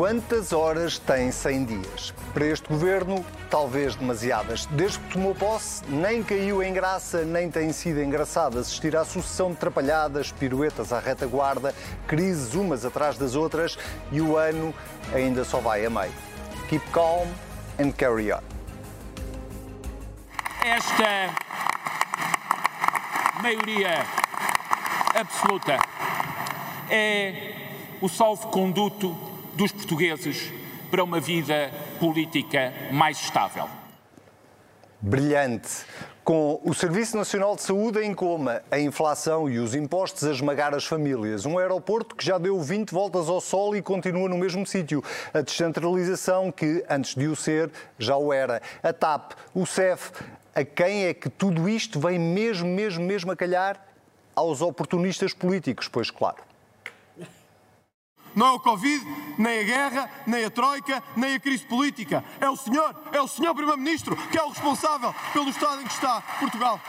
Quantas horas tem 100 dias? Para este governo, talvez demasiadas. Desde que tomou posse, nem caiu em graça, nem tem sido engraçado assistir à sucessão de trapalhadas, piruetas à retaguarda, crises umas atrás das outras e o ano ainda só vai a meio. Keep calm and carry on. Esta maioria absoluta é o salvo-conduto dos portugueses para uma vida política mais estável. Brilhante. Com o Serviço Nacional de Saúde em coma, a inflação e os impostos a esmagar as famílias. Um aeroporto que já deu 20 voltas ao sol e continua no mesmo sítio. A descentralização que, antes de o ser, já o era. A TAP, o CEF. A quem é que tudo isto vem mesmo, mesmo, mesmo a calhar? Aos oportunistas políticos, pois claro. Não é o Covid, nem a guerra, nem a Troika, nem a crise política. É o senhor, é o senhor Primeiro-Ministro que é o responsável pelo estado em que está Portugal.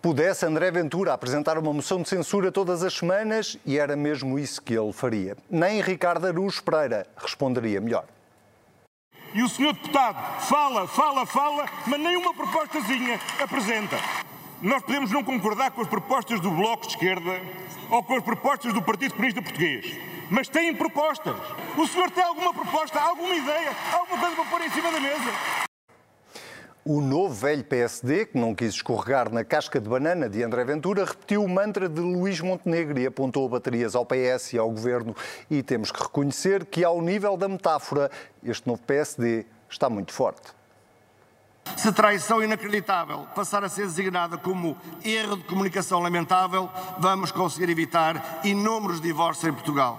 Pudesse André Ventura apresentar uma moção de censura todas as semanas e era mesmo isso que ele faria. Nem Ricardo Aruz Pereira responderia melhor. E o senhor deputado fala, fala, fala, mas nenhuma propostazinha apresenta. Nós podemos não concordar com as propostas do Bloco de Esquerda ou com as propostas do Partido Comunista Português, mas têm propostas. O senhor tem alguma proposta, alguma ideia, alguma coisa para pôr em cima da mesa? O novo velho PSD, que não quis escorregar na casca de banana de André Ventura, repetiu o mantra de Luís Montenegro e apontou baterias ao PS e ao Governo. E temos que reconhecer que, ao nível da metáfora, este novo PSD está muito forte. Se traição inacreditável passar a ser designada como erro de comunicação lamentável, vamos conseguir evitar inúmeros divórcios em Portugal.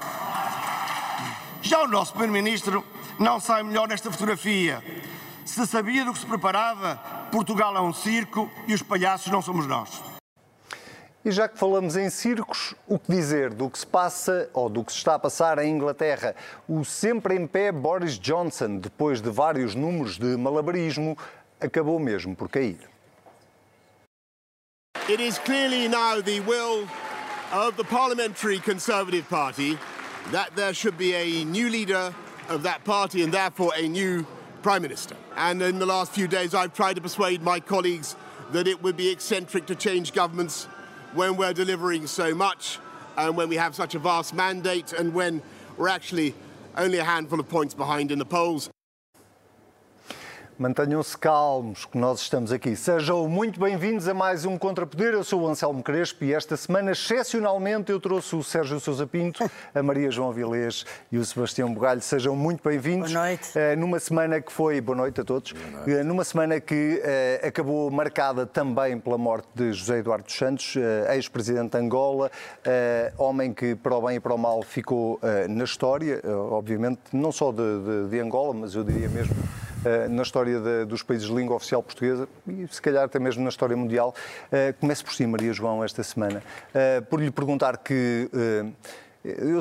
Já o nosso Primeiro-Ministro não sai melhor nesta fotografia. Se sabia do que se preparava, Portugal é um circo e os palhaços não somos nós. E já que falamos em circos, o que dizer do que se passa ou do que se está a passar em Inglaterra? O sempre em pé Boris Johnson, depois de vários números de malabarismo, acabou mesmo por cair. It is clearly now the will of the Parliamentary Conservative Party that there should be a new leader of that party and therefore a new Prime Minister. And in the last few days, I've tried to persuade my colleagues that it would be eccentric to change governments when we're delivering so much and when we have such a vast mandate and when we're actually only a handful of points behind in the polls. Mantenham-se calmos, que nós estamos aqui. Sejam muito bem-vindos a mais um Contrapoder. Eu sou o Anselmo Crespo e esta semana, excepcionalmente, eu trouxe o Sérgio Sousa Pinto, a Maria João Vilês e o Sebastião Bugalho. Sejam muito bem-vindos. Boa noite. Uh, numa semana que foi... Boa noite a todos. Noite. Uh, numa semana que uh, acabou marcada também pela morte de José Eduardo dos Santos, ex-presidente de Angola, homem que, para o bem e para o mal, ficou na história, obviamente, não só de, de, de Angola, mas eu diria mesmo eh, na história de, dos países de língua oficial portuguesa e se calhar até mesmo na história mundial. Uh, comece por si, Maria João, esta semana, uh, por lhe perguntar que. Eu,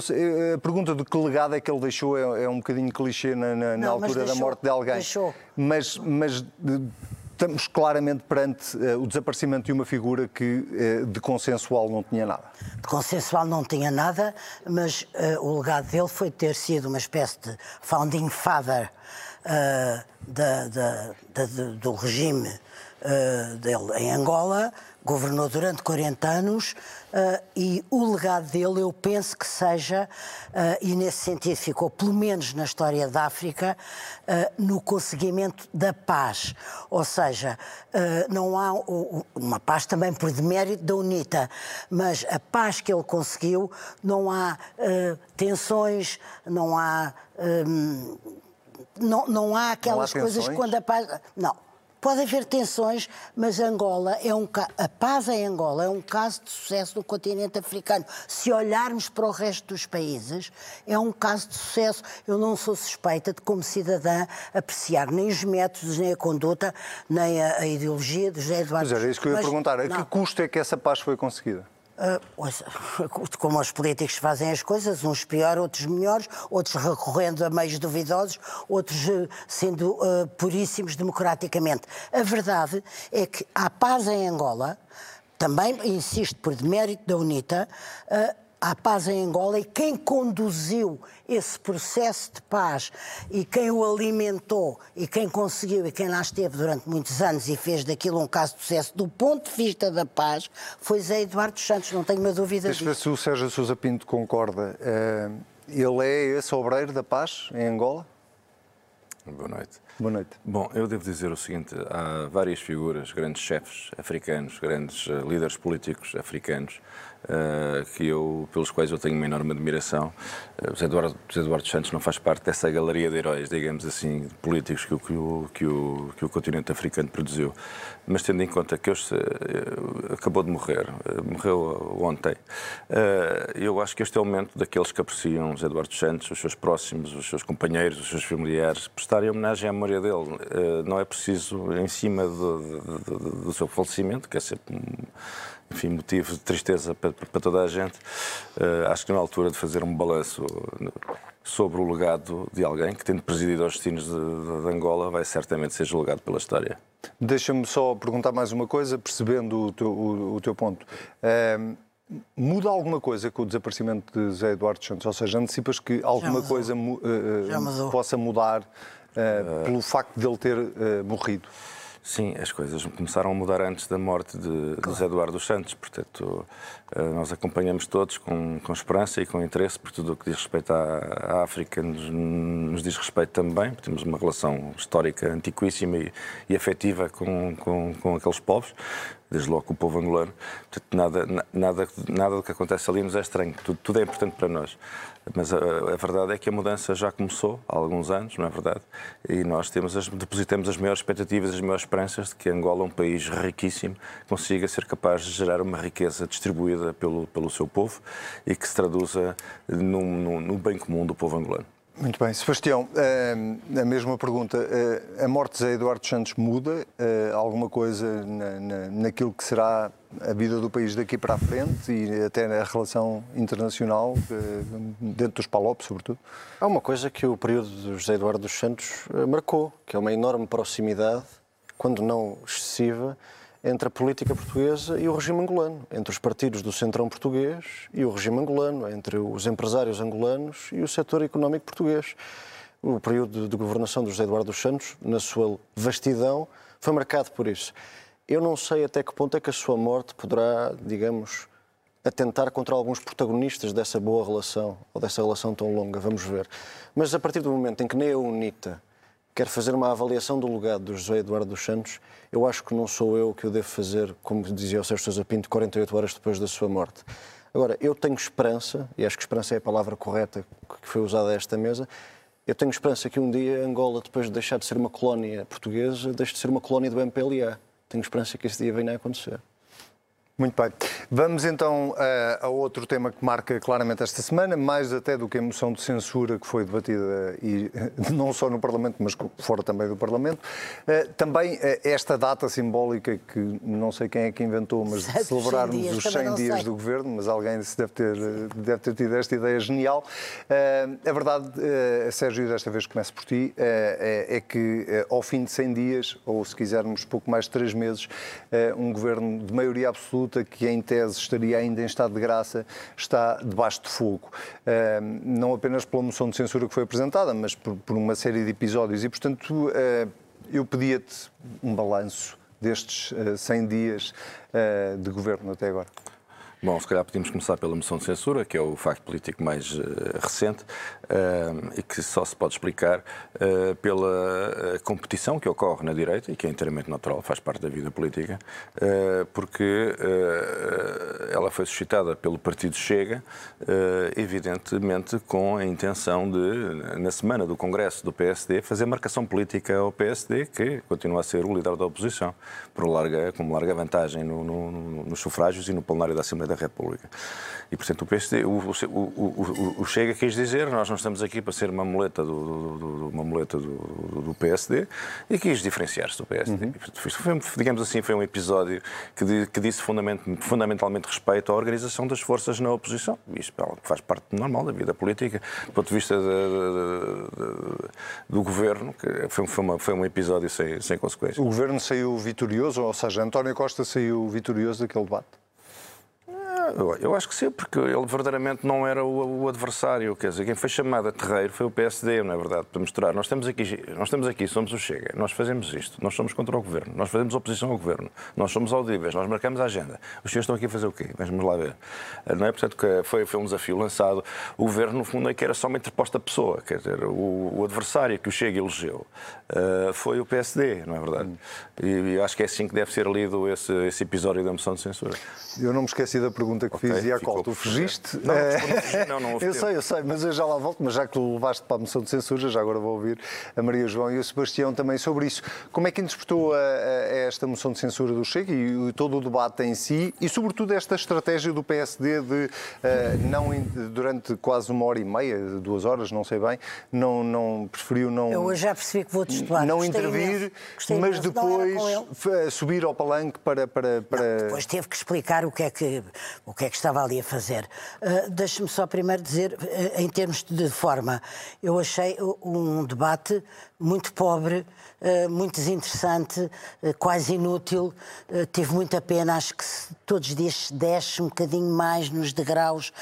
a pergunta de que legado é que ele deixou é, é um bocadinho clichê na, na, Não, altura deixou, da morte de alguém. Deixou. Mas, mas estamos claramente perante uh, o desaparecimento de uma figura que uh, de consensual não tinha nada. De consensual não tinha nada, mas uh, o legado dele foi ter sido uma espécie de founding father da, da, da, do regime dele em Angola, governou durante 40 anos uh, e o legado dele eu penso que seja, uh, e nesse sentido ficou pelo menos na história da África, uh, no conseguimento da paz. Ou seja, não há uma paz também por demérito da UNITA, mas a paz que ele conseguiu, não há tensões, não há. Um, não, não há aquelas não há coisas quando a paz. Não, Pode haver tensões, mas Angola é um a paz em Angola é um caso de sucesso no continente africano. Se olharmos para o resto dos países, é um caso de sucesso. Eu não sou suspeita de, como cidadã, apreciar nem os métodos, nem a conduta, nem a, a ideologia de José Eduardo. Mas era isso que eu ia mas, perguntar. A não. que custo é que essa paz foi conseguida? Uh, como os políticos fazem as coisas, uns pior, outros melhores, outros recorrendo a meios duvidosos, outros uh, sendo uh, puríssimos democraticamente. A verdade é que há paz em Angola, também, insisto, por demérito da UNITA, à paz em Angola e quem conduziu esse processo de paz e quem o alimentou e quem conseguiu e quem lá esteve durante muitos anos e fez daquilo um caso de sucesso do ponto de vista da paz foi Zé Eduardo Santos, não tenho uma dúvida Deixa ver disso. se o Sérgio Sousa Pinto concorda. Eh, ele é esse obreiro da paz em Angola? Boa noite. Boa noite. Bom, eu devo dizer o seguinte: há várias figuras, grandes chefes africanos, grandes uh, líderes políticos africanos, que eu, pelos quais eu tenho uma enorme admiração. Uh, José, Eduardo, José Eduardo Santos não faz parte dessa galeria de heróis, digamos assim, políticos que o, que o, que o, que o continente africano produziu. Mas tendo em conta que este acabou de morrer, morreu ontem, eu acho que este é o momento daqueles que apreciam José Eduardo Santos, os seus próximos, os seus companheiros, os seus familiares, prestarem homenagem à memória dele. Não é preciso, em cima do, do, do seu falecimento, que é sempre enfim, motivo de tristeza para, para toda a gente, acho que não é a altura de fazer um balanço sobre o legado de alguém que, tendo presidido aos destinos de, de, Angola, vai certamente ser julgado pela história. Deixa-me só perguntar mais uma coisa, percebendo o teu, o, o teu ponto. muda alguma coisa com o desaparecimento de Zé Eduardo Santos? Ou seja, antecipas que alguma coisa uh, possa mudar uh, pelo facto de ele ter uh, morrido? Sim, as coisas começaram a mudar antes da morte de, claro. de José Eduardo dos Santos, portanto, nós acompanhamos todos com, com esperança e com interesse, porque tudo o que diz respeito à, à África nos, nos, diz respeito também, temos uma relação histórica antiquíssima e, e afetiva com, com, com aqueles povos, desde logo com o povo angolano. Portanto, nada, nada, nada do que acontece ali nos é estranho, tudo, tudo é importante para nós. Mas a, a, verdade é que a mudança já começou há alguns anos, não é verdade? E nós temos as, depositamos as maiores expectativas, as maiores esperanças de que Angola, um país riquíssimo, consiga ser capaz de gerar uma riqueza distribuída pelo, pelo seu povo e que se traduza no, no, no bem comum do povo angolano. Muito bem. Sebastião, eh, a mesma pergunta. Eh, a morte de Eduardo Santos muda eh, alguma coisa naquilo que será a vida do país daqui para a frente e até na relação internacional, dentro dos PALOP, sobretudo? Há uma coisa que o período de José Eduardo dos Santos marcou, que é uma enorme proximidade, quando não excessiva, entre a política portuguesa e o regime angolano, entre os partidos do centrão português e o regime angolano, entre os empresários angolanos e o setor económico português. O período de governação de José Eduardo dos Santos, na sua vastidão, foi marcado por isso. Eu não sei até que ponto é que a sua morte poderá, digamos, atentar contra alguns protagonistas dessa boa relação, ou dessa relação tão longa, vamos ver. Mas a partir do momento em que nem a UNITA quer fazer uma avaliação do legado do José Eduardo dos Santos, eu acho que não sou eu que o devo fazer, como dizia o Sérgio Sousa Pinto, 48 horas depois da sua morte. Agora, eu tenho esperança, e acho que esperança é a palavra correta que foi usada a esta mesa, eu tenho esperança que um dia Angola, depois de deixar de ser uma colónia portuguesa, deixe de ser uma colónia do MPLA. Tenho esperança que esse dia venha a acontecer. Muito bem. Vamos então a, a, outro tema que marca claramente esta semana, mais até do que a moção de censura que foi debatida e não só no Parlamento, mas fora também do Parlamento. Uh, também uh, esta data simbólica que não sei quem é que inventou, mas de celebrarmos 100 os 100 dias sei. do governo, mas alguém se deve ter, deve ter tido esta ideia genial. Uh, a verdade, Sérgio, desta vez começo por ti, é, é, que ao fim de 100 dias, ou se quisermos pouco mais de 3 meses, um governo de maioria absoluta que em tese estaria ainda em estado de graça, está debaixo de fogo. Não apenas pela moção de censura que foi apresentada, mas por, uma série de episódios. E, portanto, eh, eu pedia-te um balanço destes 100 eh, dias eh, de governo até agora. Bom, se calhar podemos começar pela moção de censura, que é o facto político mais uh, recente uh, e que só se pode explicar uh, pela competição que ocorre na direita e que é inteiramente natural, faz parte da vida política, porque ela foi suscitada pelo partido Chega, evidentemente com a intenção de, na semana do Congresso do PSD, fazer marcação política ao PSD, que continua a ser o líder da oposição, por larga, com uma larga vantagem no, no, nos sufrágios e no plenário da Assembleia da República. E, portanto, o, PSD, o, o, o, Chega quis dizer, nós não estamos aqui para ser uma muleta do, do, do uma muleta do, do, PSD, e quis diferenciar-se do PSD. Uhum. Foi, digamos assim, foi um episódio que, que disse fundamentalmente respeito à organização das forças na oposição. Isso faz parte normal da vida política, do ponto de vista de, de, de, do governo, que foi, foi, uma, foi um episódio sem, sem consequências. O governo saiu vitorioso, ou seja, António Costa saiu vitorioso daquele debate? Eu acho que sim, porque ele verdadeiramente não era o, o, adversário. Quer dizer, quem foi chamado a terreiro foi o PSD, não é verdade? Para misturar. Nós estamos aqui, nós estamos aqui, somos o Chega, nós fazemos isto, nós somos contra o governo, nós fazemos oposição ao governo, nós somos audíveis, nós marcamos a agenda. Os senhores estão aqui a fazer o quê? Vamos lá ver. Não é? Portanto, que foi, foi um desafio lançado. O governo, no fundo, é que era só uma interposta pessoa. Quer dizer, o, o adversário que o Chega elegeu uh, foi o PSD, não é verdade? E, e, acho que é assim que deve ser lido esse, esse episódio da moção de censura. Eu não me esqueci da pergunta que okay, fiz e a qual tu fugiste. Não, não, não, eu sei, eu sei, mas eu já lá volto, mas já que tu levaste para a moção de censura, já agora vou ouvir a Maria João e o Sebastião também sobre isso. Como é que interpretou a, a esta moção de censura do Chega e, e, todo o debate em si e, sobretudo, esta estratégia do PSD de uh, não, durante quase uma hora e meia, duas horas, não sei bem, não, não preferiu não. Eu já percebi que vou destoar. Não intervir, mas depois subir ao palanque para. para, para... Não, depois teve que explicar o que é que, o que, é que estava ali a fazer. Uh, Deixe-me só primeiro dizer, uh, em termos de forma, eu achei um debate muito pobre, muito desinteressante, eh, quase inútil. Eh, tive muita pena, acho que todos os dias desce um bocadinho mais nos degraus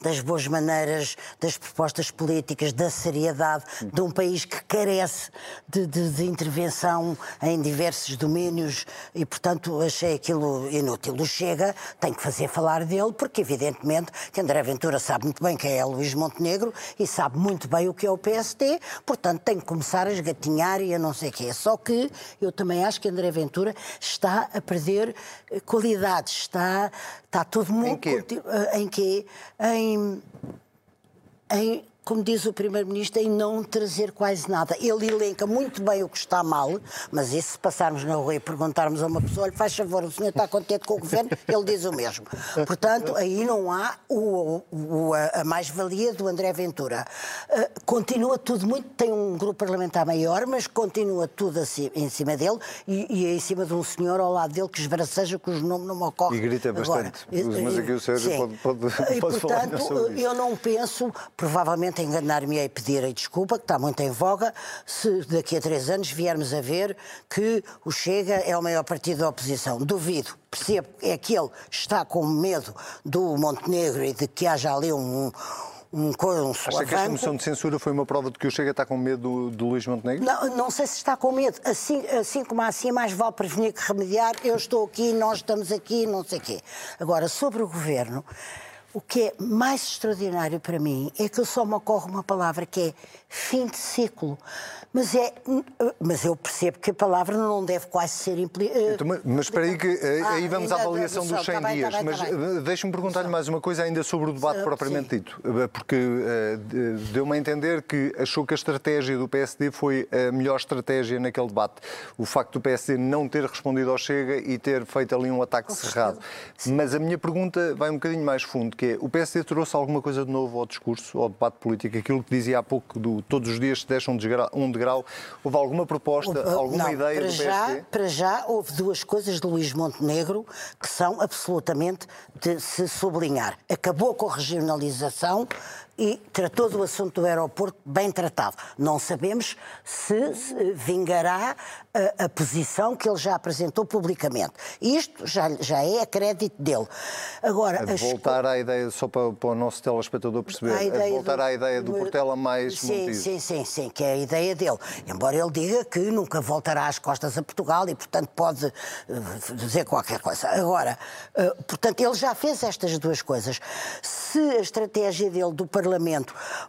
das boas maneiras, das propostas políticas, da seriedade de um país que carece de, de, de intervenção em diversos domínios e, portanto, achei aquilo inútil. O Chega tem que fazer falar dele, porque, evidentemente, que André Ventura sabe muito bem quem é Luís Montenegro e sabe muito bem o que é o PSD, portanto, tem que começar a esgatinhar e a não sei o quê. Só que eu também acho que André Ventura está a perder eh, qualidades, está, está todo mundo... Em quê? Eh, em quê? Em, em como diz o Primeiro-Ministro, em não trazer quase nada. Ele elenca muito bem o que está mal, mas isso, se passarmos na rua e perguntarmos a uma pessoa, lhe faz favor, o senhor está contente com o governo? Ele diz o mesmo. Portanto, aí não há o, o, a mais-valia do André Ventura. Uh, continua tudo muito, tem um grupo parlamentar maior, mas continua tudo assim, em cima dele e, e é em cima de um senhor ao lado dele que esbraceja, cujo nome não me ocorre. E grita agora. bastante. Mas aqui o Sérgio pode, pode, pode e, portanto, falar sobre eu não penso, provavelmente, provavelmente enganar-me e pedir a desculpa, que está muito em voga, se daqui a três anos viermos a ver que o Chega é o maior partido da oposição. Duvido. Percebo é que ele está com medo do Montenegro e de que haja ali um, um, um Acha que esta moção de censura foi uma prova de que o Chega está com medo do, do Luís Montenegro? Não, não sei se está com medo. Assim, assim como assim, mais vale prevenir que remediar. Eu estou aqui, nós estamos aqui, não sei o quê. Agora, sobre o governo, o que é mais extraordinário para mim é que só me ocorre uma palavra que é fim de ciclo. Mas, é, mas eu percebo que a palavra não deve quase ser implicada. Eh, então, mas espera aí, que eh, ah, aí vamos à avaliação dos 100 tá bem, dias. Tá bem, mas tá eh, deixe-me perguntar-lhe mais uma coisa ainda sobre o debate propriamente sim. dito. Porque uh, deu-me a entender que achou que a estratégia do PSD foi a melhor estratégia naquele debate. O facto do PSD não ter respondido ao Chega e ter feito ali um ataque cerrado. Mas a minha pergunta vai um bocadinho mais fundo, que é, o PSD trouxe alguma coisa de novo ao discurso, ao debate político? Aquilo que dizia há pouco, do todos os dias se deixa um degrau, um degrau houve alguma proposta, houve, alguma não, ideia para do já, PSD? Para já houve duas coisas de Luís Montenegro que são absolutamente de se sublinhar. Acabou com a regionalização e tratou do assunto do aeroporto bem tratado. Não sabemos se, se vingará a, a, posição que ele já apresentou publicamente. Isto já, já é a crédito dele. Agora, a voltar à ideia, só para, para, o nosso telespectador perceber, a, voltar do, à ideia do Portela mais sim, Sim, sim, sim, que é a ideia dele. Embora ele diga que nunca voltará às costas a Portugal e, portanto, pode uh, dizer qualquer coisa. Agora, uh, portanto, ele já fez estas duas coisas. Se a estratégia dele do Parlamento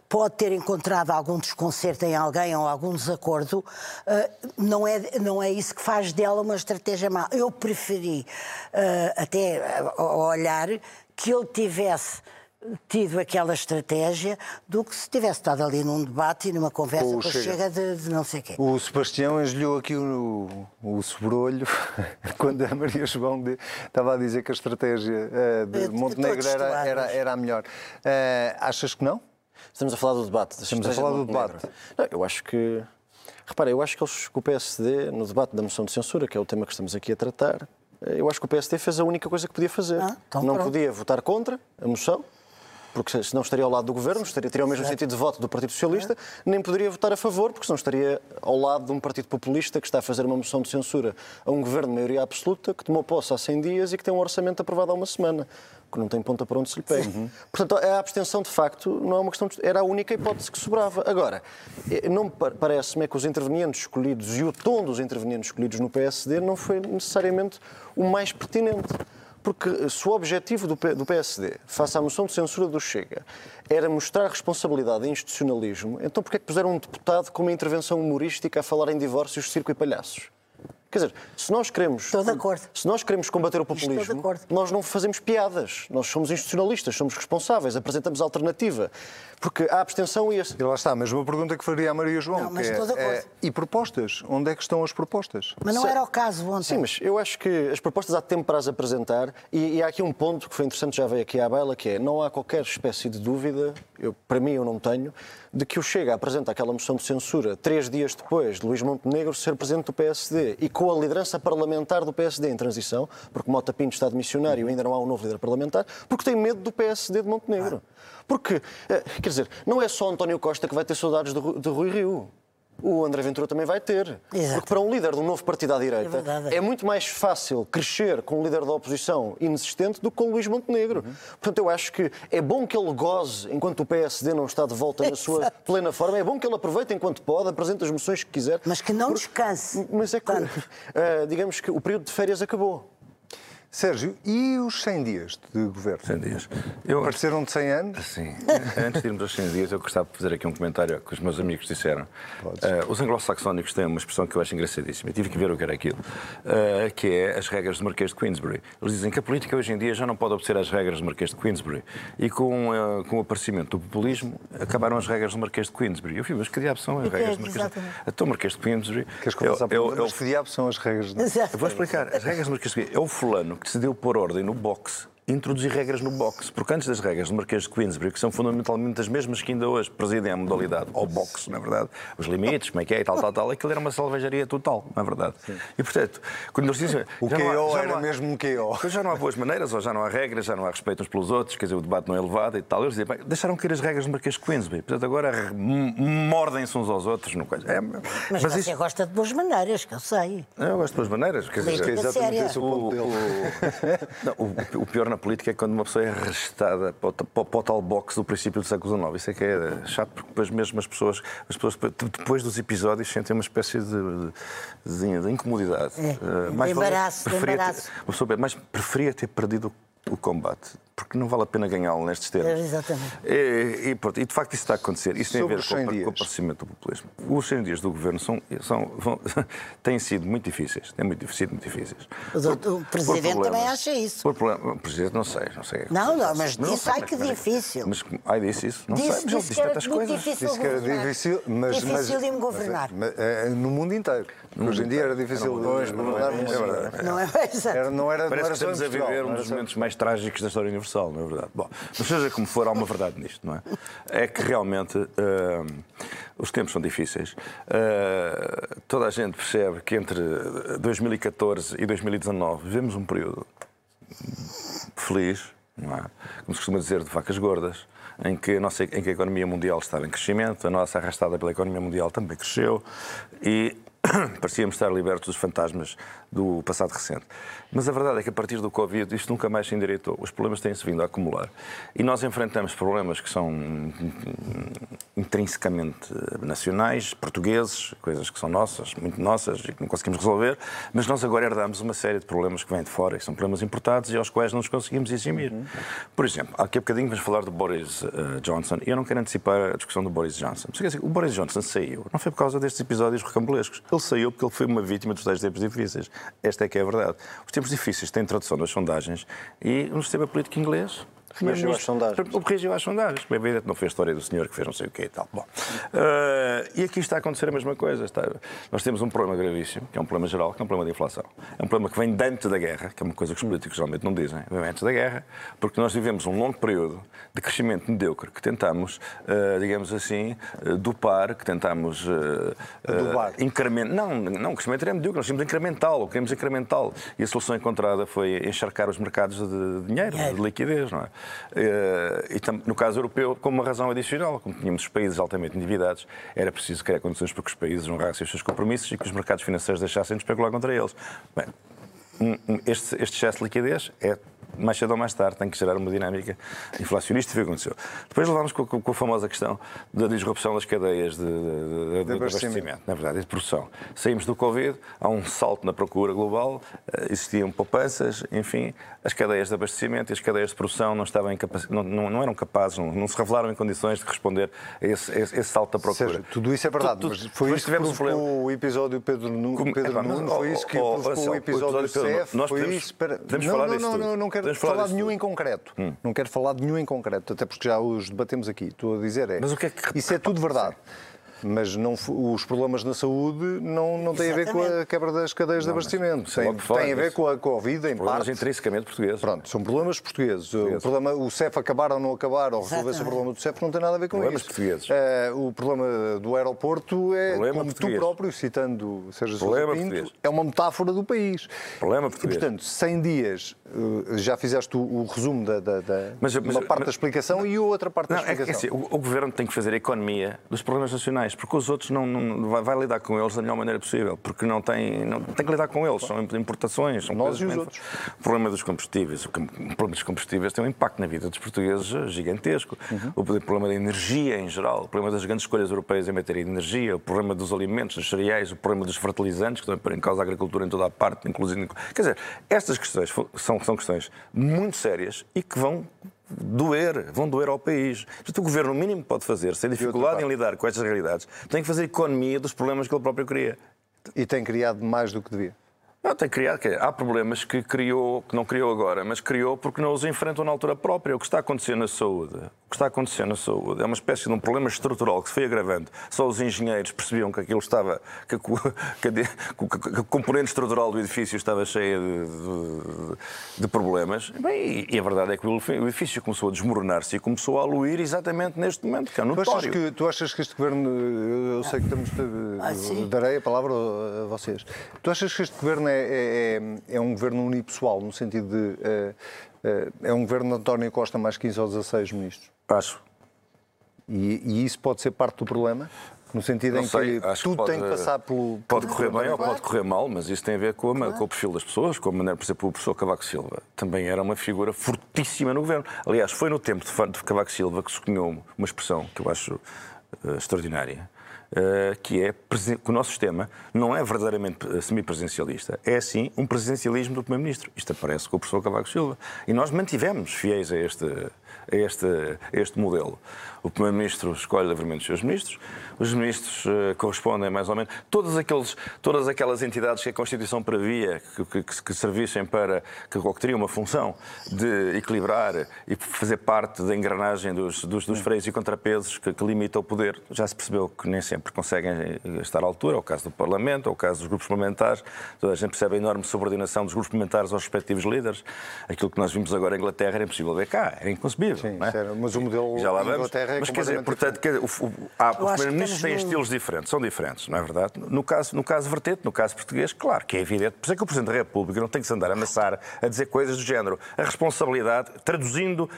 pode ter encontrado algum desconcerto em alguém ou algum desacordo, uh, não é não é isso que faz dela uma estratégia má. Eu preferi uh, até olhar que ele tivesse tido aquela estratégia do que se tivesse estado ali num debate e numa conversa com o Chega, Chega de, de, não sei quê. O Sebastião engelhou aqui o, o sobrolho quando a Maria João de, estava a dizer que a estratégia uh, de Montenegro era, era, era, a melhor. Uh, achas que não? Estamos a falar do debate. Estamos a falar do debate. Não, eu acho que Repara, eu acho que eles, o PSD, no debate da moção de censura, que é o tema que estamos aqui a tratar, eh, eu acho que o PSD fez a única coisa que podia fazer. Ah, então não pronto. podia votar contra a moção, porque senão estaria ao lado do governo, estaria, teria o mesmo sentido de voto do Partido Socialista, nem poderia votar a favor, porque senão estaria ao lado de um partido populista que está a fazer uma moção de censura a um governo de maioria absoluta, que tomou posse há 100 dias e que tem um orçamento aprovado há uma semana que não tem ponta para onde se lhe pegue. Portanto, a abstenção, de facto, não é uma questão. De... Era a única hipótese que sobrava. Agora, eh, não parece-me é que os intervenientes escolhidos e o tom dos intervenientes escolhidos no PSD não foi necessariamente o mais pertinente. Porque se o objetivo do PSD, face à moção de censura do Chega, era mostrar responsabilidade e institucionalismo, então porquê é que puseram um deputado com uma intervenção humorística a falar em divórcios, circo e palhaços? Quer dizer, se nós queremos, Estou de acordo. se nós queremos combater o Estou de populismo, acordo. nós não fazemos piadas. Nós somos institucionalistas, somos responsáveis, apresentamos alternativa. Porque a abstenção e esse... E lá está, a mesma pergunta que faria a Maria João. Não, mas que é, estou de acordo. é, e propostas? Onde é que estão as propostas? Mas não Se- era o caso ontem. Sim, mas eu acho que as propostas há tempo para as apresentar e, e há aqui um ponto que foi interessante, já veio aqui à baila, que é não há qualquer espécie de dúvida, eu, para mim eu não tenho, de que o Chega apresenta aquela moção de censura três dias depois de Luís Montenegro ser presidente do PSD e com a liderança parlamentar do PSD em transição, porque Mota Pinto está de missionário e ainda não há um novo líder parlamentar, porque tem medo do PSD de Montenegro. Porque, eh, quer dizer, não é só António Costa que vai ter saudades de Rui Rio. O André Ventura também vai ter. Exato. Porque para um líder de um novo partido à direita É é muito mais fácil crescer com um líder da oposição inexistente do que com o Luís Montenegro. Portanto, eu acho que é bom que ele goze enquanto o PSD não está de volta na sua Exato. plena forma, é bom que ele aproveite enquanto pode, apresente as moções que quiser. Mas que não descanse. Mas é que, eh, digamos que o período de férias acabou. Sérgio, e os 100 dias de governo? 100 dias. Eu, Pareceram de 100 anos? Sim. Antes de irmos aos 100 dias, eu gostava de fazer aqui um comentário que os meus amigos disseram. Eh, os anglo-saxónicos têm uma expressão que eu acho engraçadíssima. Eu tive que ver o que era aquilo. eh, que é as regras do Marquês de Queensbury. Eles dizem que a política hoje em dia já não pode obedecer às regras do Marquês de Queensbury. E com, eh, com o aparecimento do populismo, acabaram as regras do Marquês de Queensbury. Eu fui, mas que diabo são as é regras do Marquês de exatamente? Então, o Marquês de Queensbury. Queres é é o- onde? é o Mas que diabo são as regras? de- Exato. eu vou explicar. As regras do Marquês de Queensbury é o fulano que decidiu pôr ordem no boxe introduzir regras no boxe, porque antes das regras do Marquês de Queensbury, que são fundamentalmente as mesmas que ainda hoje presidem a modalidade ao boxe, na verdade, os limites, como é que é e tal, tal, tal, aquilo era uma salvajaria total, na verdade. E, portanto, quando eles dizem... O há- KO já era há- mesmo um KO. Já não há boas maneiras, ou já não há regras, já não há respeito uns pelos outros, quer dizer, o debate não é elevado e tal. Eles dizem, deixaram cair as regras do Marquês de Queensbury, portanto agora mordem-se uns aos outros. No coisa. É, Mas, mas você isto- gosta de boas maneiras, que eu sei. eu gosto de boas maneiras. Quer dizer, É exatamente esse o ponto dele. o- não, o- o pior na política é quando uma pessoa é arrestada para o, para tal box do princípio do século XIX. Isso é que é chato, porque depois mesmo as pessoas, as pessoas depois- dos episódios sentem uma espécie de, de- de incomodidade. É, de mais vale- embaraço, de preferia ter- embaraço. pessoa, mas preferia ter perdido o combate, porque não vale a pena ganhá-lo nestes termos. É, exatamente. E, e, pronto, e, de facto isso está a acontecer. Isso tem a Sobre ver com, 100 o- com o aparecimento do populismo. Os 100 dias do governo são, são, vão- têm sido muito difíceis. Têm muito, sido muito difíceis. O doutor- o Por presidente também acha isso. Por problema, o presidente não sei, não sei. Não, não, mas não disse, sei, ai, que mas- difícil. Mas, ai, disse isso? Não Disse- sei, mas ele disse disse que era tantas coisas. difícil. Disse que era governar. difícil, mas. Difícil mas, de me governar. mas, eh, no mundo inteiro. Hoje em dia era difícil de governar no. Não é? Era, não era, não Parece era que estamos a viver não um era dos momentos mais trágicos da história universal, é verdade? Bom, mas seja como for, há uma verdade nisto, não é? É que realmente hum, os tempos são difíceis. Uh, toda a gente percebe que entre 2014 e 2019 vivemos um período feliz, não é? como se costuma dizer, de vacas gordas, em que, a nossa, em que a economia mundial estava em crescimento, a nossa arrastada pela economia mundial também cresceu e parecíamos estar libertos dos fantasmas do passado recente. Mas a verdade é que a partir do Covid isto nunca mais se endireitou. Os problemas têm-se vindo a acumular. E nós enfrentamos problemas que são intrinsecamente nacionais, portugueses, coisas que são nossas, muito nossas e que não conseguimos resolver, mas nós agora herdamos uma série de problemas que vêm de fora, que são problemas importados e aos quais não nos conseguimos eximir. Por exemplo, aqui a bocadinho vamos falar do Boris eh, Johnson e eu não quero antecipar a discussão do Boris Johnson. O Boris Johnson saiu, não foi por causa destes episódios recambulescos. Ele saiu porque ele foi uma vítima dos tais tempos difíceis. Esta é que é a verdade. Os tempos difíceis têm tradução das sondagens e no sistema político inglês. Reagiu às sondagens. O reagiu às sondagens. Como é evidente, não foi a história do senhor que fez não sei o quê e tal. Bom, eh, e aqui está a acontecer a mesma coisa. Está- nós temos um problema gravíssimo, que é um problema geral, que é um problema de inflação. É um problema que vem de antes da guerra, que é uma coisa que os políticos geralmente não dizem, vem antes da guerra, porque nós vivemos um longo período de crescimento medíocre que tentamos, eh, digamos assim, eh, dopar, que tentamos eh, incrementar. Não, não, o crescimento era medíocre, nós tínhamos incrementá-lo, queremos incrementá-lo. E a solução encontrada foi encharcar os mercados de dinheiro, Dinheiro. de liquidez, não é? Eh, E no caso europeu, como uma razão adicional, como tínhamos os países altamente endividados, era preciso criar condições para que os países honrassem os seus compromissos e que os mercados financeiros deixassem de especular contra eles. Bem, este, este excesso de liquidez é mais cedo ou mais tarde tem que gerar uma dinâmica inflacionista e foi o que aconteceu. Depois levámos com, com, com a famosa questão da disrupção das cadeias de, de, de, de abastecimento, na verdade, e de produção. Saímos do Covid, há um salto na procura global, eh, existiam poupanças, enfim, as cadeias de abastecimento e as cadeias de produção não, estavam não, não, não, eram capazes, não, não, se revelaram em condições de responder a esse, esse, esse salto da procura. Seja, tudo isso é verdade, tu, tu, mas foi isso que provocou um o episódio Pedro, Nuno, Pedro é, Nuno, foi isso que provocou o episódio do CEF, nós podemos, isso... Para... Podemos não, falar não, disso não, não, não quero falar de nenhum em concreto. Hum. Não quero falar de nenhum em concreto, até porque já os debatemos aqui. Estou a dizer é... Mas o que é que... Isso é tudo verdade. Mas não, os problemas na saúde não, não têm a ver com a quebra das cadeias não, de abastecimento. Tem, tem a ver com a Covid, em problemas parte. intrinsecamente portugueses. Pronto, são problemas portugueses. portugueses. O, problema, o CEF acabar ou não acabar, ou resolver-se o problema do CEF, não tem nada a ver com problemas isso. portugueses. Uh, o problema do aeroporto é, problema como português. tu próprio, citando Sérgio Sousa Pinto, português. é uma metáfora do país. Problema português. E, portanto, 100 dias, uh, já fizeste o, o resumo da, da, da mas, mas, uma parte mas, da explicação e outra parte não, da explicação. É, é assim, o, o, Governo tem que fazer a economia dos problemas nacionais, porque os outros não não, vai, vai, lidar com eles da melhor maneira possível, porque não tem, não, tem que lidar com eles, são importações, são Nós e os outros. O problema dos combustíveis, o problema dos combustíveis tem um impacto na vida dos portugueses gigantesco. Uhum. O problema da energia em geral, o problema das grandes escolhas europeias em matéria de energia, o problema dos alimentos, dos cereais, o problema dos fertilizantes, que estão em causa a agricultura em toda a parte, inclusive. Quer dizer, estas questões são, são questões muito sérias e que vão doer, vão doer ao país. Portanto, o governo, o mínimo que pode fazer, sem dificuldade em lidar com estas realidades, tem que fazer economia dos problemas que ele próprio cria. E tem criado mais do que devia. Não, tem criado, há problemas que criou, que não criou agora, mas criou porque não os enfrentam na altura própria. O que está acontecendo na saúde, o que está acontecendo na saúde é uma espécie de um problema estrutural que se foi agravando. Só os engenheiros percebiam que aquilo estava, que a, que a, que a componente estrutural do edifício estava cheia de, de, de problemas. Bem, e a verdade é que o edifício começou a desmoronar-se e começou a aluir exatamente neste momento, que é notório. Tu achas que, tu achas que este governo, eu sei que estamos, ah, darei a palavra a vocês, tu achas que este governo é é, é, é, um governo unipessoal, no sentido de. É, é um governo de António Costa mais 15 ou 16 ministros? Acho. E, e isso pode ser parte do problema? No sentido não em sei, que tudo pode, tem que passar pelo. Pode correr bem ou pode correr mal, mas isso tem a ver com, a, claro. com o perfil das pessoas, com a maneira, por exemplo, o professor Cavaco Silva também era uma figura fortíssima no governo. Aliás, foi no tempo de Cavaco Silva que se cunhou uma expressão que eu acho uh, extraordinária, que é que o nosso sistema não é verdadeiramente eh, semipresencialista, é sim um presencialismo do Primeiro-Ministro. Isto aparece com o professor Cavaco Silva. E nós mantivemos fiéis a este, a este, a este modelo. O Primeiro-Ministro escolhe livremente os seus ministros, os ministros uh, correspondem mais ou menos. Todos aqueles, todas aquelas entidades que a Constituição previa que, que, que servissem para. Que, que teriam uma função de equilibrar e fazer parte da engrenagem dos, dos, dos freios e contrapesos que, que limita o poder, já se percebeu que nem sempre conseguem eh, estar à altura. É o caso do Parlamento, é o caso dos grupos parlamentares. Toda a gente percebe a enorme subordinação dos grupos parlamentares aos respectivos líderes. Aquilo que nós vimos agora em Inglaterra era impossível ver cá, era inconcebível. Sim, é? mas o modelo já lá vamos. Inglaterra é mas quer dizer, portanto, que, o, o, há, os primeiros-ministros têm estilos diferentes, são diferentes, não é verdade? No caso, no caso vertente, no caso português, claro que é evidente. Por isso é que o Presidente da República não tem que se andar a amassar a dizer coisas do género. A responsabilidade, traduzindo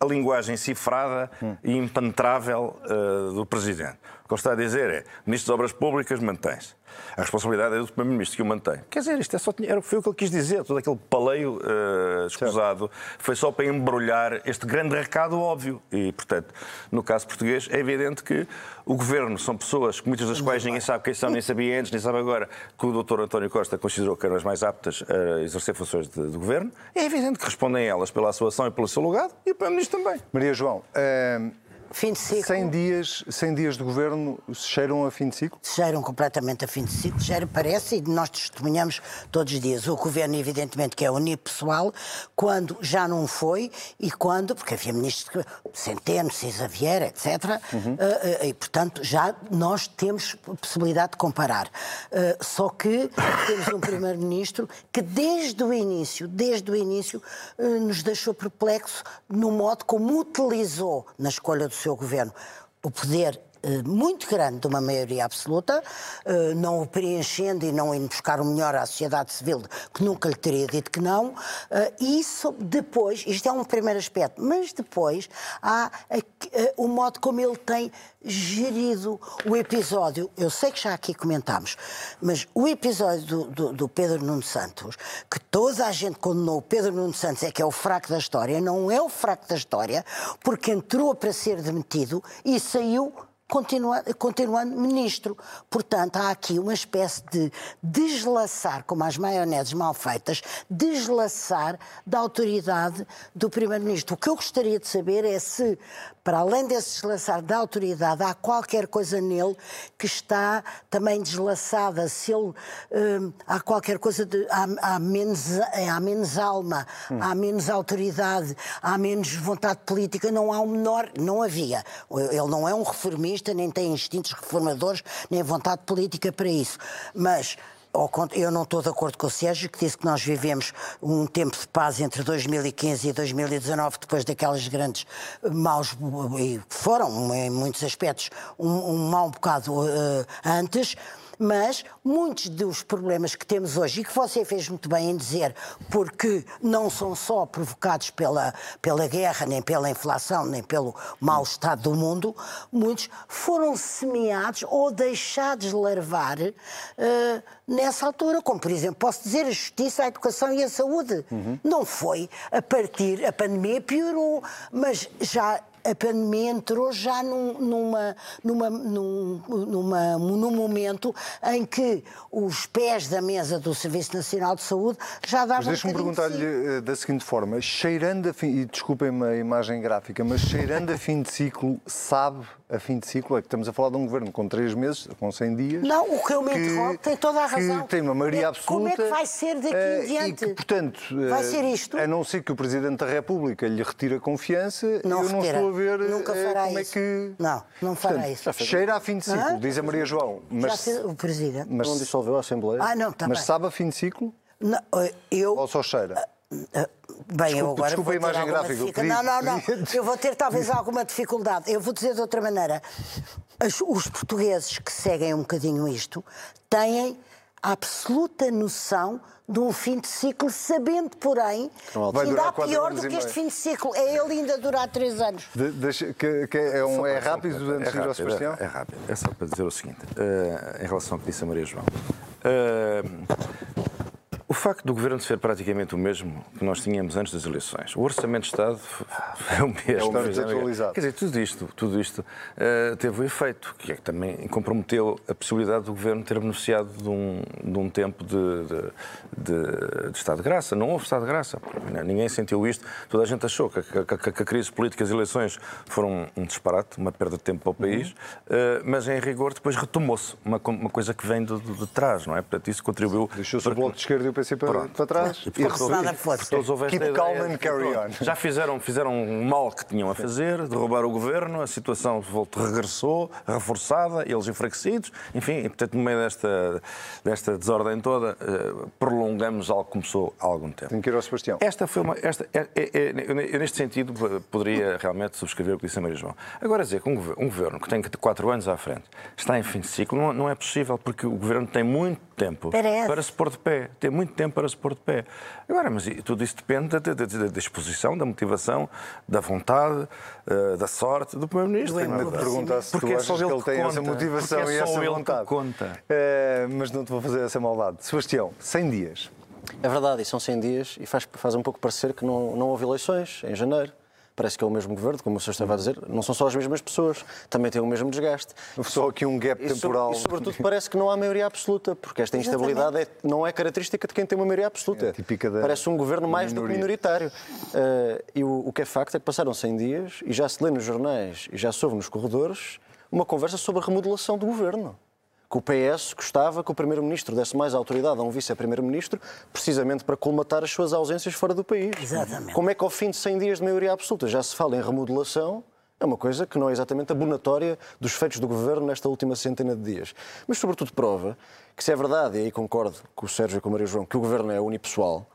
a linguagem cifrada hum. e impenetrável uh, do Presidente. O que ele está a dizer é: Ministro das Obras Públicas mantém-se. A responsabilidade é do Primeiro-Ministro que o mantém. Quer dizer, isto é só, foi o que ele quis dizer. Todo aquele paleio uh, escusado foi só para embrulhar este grande recado óbvio. E, portanto, no caso português, é evidente que o governo são pessoas, muitas das quais ninguém sabe quem são, nem sabia antes, nem sabe agora, que o doutor António Costa considerou que eram as mais aptas a exercer funções de, de governo. É evidente que respondem elas pela sua ação e pelo seu lugar e o Primeiro-Ministro também. Maria João. Uh Fim de ciclo. 100 dias, 100 dias de governo cheiram a fim de ciclo? Cheiram completamente a fim de ciclo, cheira, parece, e nós testemunhamos todos os dias. O governo, evidentemente, que é unipessoal, quando já não foi e quando, porque havia ministros, Centeno, Cisa Vieira, etc., uhum. uh, uh, e, portanto, já nós temos possibilidade de comparar. Uh, só que temos um primeiro-ministro que, desde o início, desde o início, nos deixou perplexo no modo como utilizou na escolha do seu governo o poder muito grande de uma maioria absoluta, eh, não o preenchendo e não indo buscar o melhor à sociedade civil, que nunca lhe teria dito que não. Eh, isso depois, isto é um primeiro aspecto, mas depois há o modo como ele tem gerido o episódio. Eu sei que já aqui comentámos, mas o episódio do, do, do Pedro Nuno Santos, que toda a gente condenou o Pedro Nuno Santos é que é o fraco da história, não é o fraco da história, porque entrou para ser demitido e saiu continua, continuando ministro. Portanto, há aqui uma espécie de deslaçar, como as maioneses mal feitas, deslaçar da autoridade do Primeiro-Ministro. O que eu gostaria de saber é se, para além desse deslaçar da autoridade, há qualquer coisa nele que está também deslaçada, se ele hum, há qualquer coisa de. há, há menos, há menos alma, há menos autoridade, há menos vontade política, não há o menor. não havia. Ele não é um reformista nem tem instintos reformadores, nem vontade política para isso. Mas eu não estou de acordo com o Sérgio, que disse que nós vivemos um tempo de paz entre 2015 e 2019, depois daquelas grandes maus, e foram, em muitos aspectos, um, um mau bocado uh, antes mas muitos dos problemas que temos hoje, e que você fez muito bem em dizer, porque não são só provocados pela, pela guerra, nem pela inflação, nem pelo mau estado do mundo, muitos foram semeados ou deixados larvar uh, nessa altura, como por exemplo, posso dizer, a justiça, a educação e a saúde. Uhum. Não foi a partir, a pandemia piorou, mas já a pandemia entrou já num, numa, numa, num, numa, num momento em que os pés da mesa do Serviço Nacional de Saúde já davam. Mas deixa-me perguntar-lhe eh, da seguinte forma: cheirando a fim, e desculpem-me a imagem gráfica, mas cheirando a fim de ciclo, sabe a fim de ciclo, é que estamos a falar de um governo com três meses, com 100 dias. Não, o que eu me interrogo tem toda a razão. Que tem uma maioria absoluta. Como é que vai ser daqui em diante? E que, portanto, vai ser isto? A não ser que o Presidente da República lhe retire a confiança, não eu retira. não estou a ver Nunca fará como isso. é que. Não, não fará portanto, isso. Cheira a fim de ciclo, ah? diz a Maria João. Mas, Já fez o Presidente. Mas, não dissolveu a Assembleia? Ah, não, tá Mas bem. sabe a fim de ciclo? Não, eu... Ou só cheira? Bem, desculpa, eu agora desculpa vou a imagem gráfica. Dificuldade. Não, não, não. Eu vou ter talvez alguma dificuldade. Eu vou dizer de outra maneira. Os portugueses que seguem um bocadinho isto têm absoluta noção de um fim de ciclo, sabendo, porém, que ainda há pior do que este fim de ciclo. É ele ainda durar três anos. De, deixa, que, que é, um, é rápido antes é de ir ao Sebastião? É, é, rápido. É só para dizer o seguinte, uh, em relação ao que disse a Maria João. Uh, facto do governo ser praticamente o mesmo que nós tínhamos antes das eleições, o orçamento de Estado é o mesmo. É o mesmo. Quer dizer, tudo isto, tudo isto uh, teve o um efeito, que é que também comprometeu a possibilidade do governo ter beneficiado de um, de um tempo de, de, de, de, Estado de graça. Não houve Estado de graça. Ninguém sentiu isto. Toda a gente achou que, que, que, que a crise política e as eleições foram um disparate, uma perda de tempo para o país, uh, mas em rigor depois retomou-se uma, uma coisa que vem de, de, trás, não é? Portanto, isso contribuiu. Deixou-se o Bloco de Esquerda e o PC para, Pronto. para trás. E, e nada fosse. Keep calm and carry on. Já fizeram, fizeram um mal que tinham a fazer, derrubaram o governo, a situação voltou, regressou, reforçada, eles enfraquecidos, enfim, e portanto, no meio desta, desta desordem toda, uh, prolongamos algo que começou há algum tempo. Tem que ir ao Sebastião. Esta foi uma. Esta, é, é, é, eu, neste sentido, poderia realmente subscrever o que disse a Maria João. Agora, dizer que um governo, um governo que tem quatro anos à frente está em fim de ciclo, não, não é possível, porque o governo tem muito tempo Parece. para se pôr de pé, tem muito tempo para se pôr de pé. Agora, mas tudo isso depende da, da, da disposição, da motivação, da vontade, uh, da sorte do Primeiro-Ministro. Tenho-me de perguntar se porque tu é achas que ele tem conta, essa motivação é e essa vontade. Conta. Uh, mas não te vou fazer essa maldade. Sebastião, 100 dias. É verdade, e são 100 dias, e faz, faz um pouco parecer que não, não houve eleições em janeiro parece que é o mesmo governo, como o senhor estava a dizer, não são só as mesmas pessoas, também têm o mesmo desgaste. Só aqui um gap e, temporal. E, sobretudo, parece que não há maioria absoluta, porque esta instabilidade é, não é característica de quem tem uma maioria absoluta. É típica da parece um governo mais minoria. do que minoritário. Uh, e o, o que é facto é que passaram 100 dias e já se lê nos jornais e já se ouve nos corredores uma conversa sobre a remodelação do governo que o PS gostava que o Primeiro-Ministro desse mais autoridade a um Vice-Primeiro-Ministro, precisamente para colmatar as suas ausências fora do país. Exatamente. Como é que ao fim de 100 dias de maioria absoluta já se fala em remodelação? É uma coisa que não é exatamente abonatória dos feitos do governo nesta última centena de dias. Mas, sobretudo, prova que, se é verdade, e aí concordo com o Sérgio e com o Maria João, que o governo é unipessoal,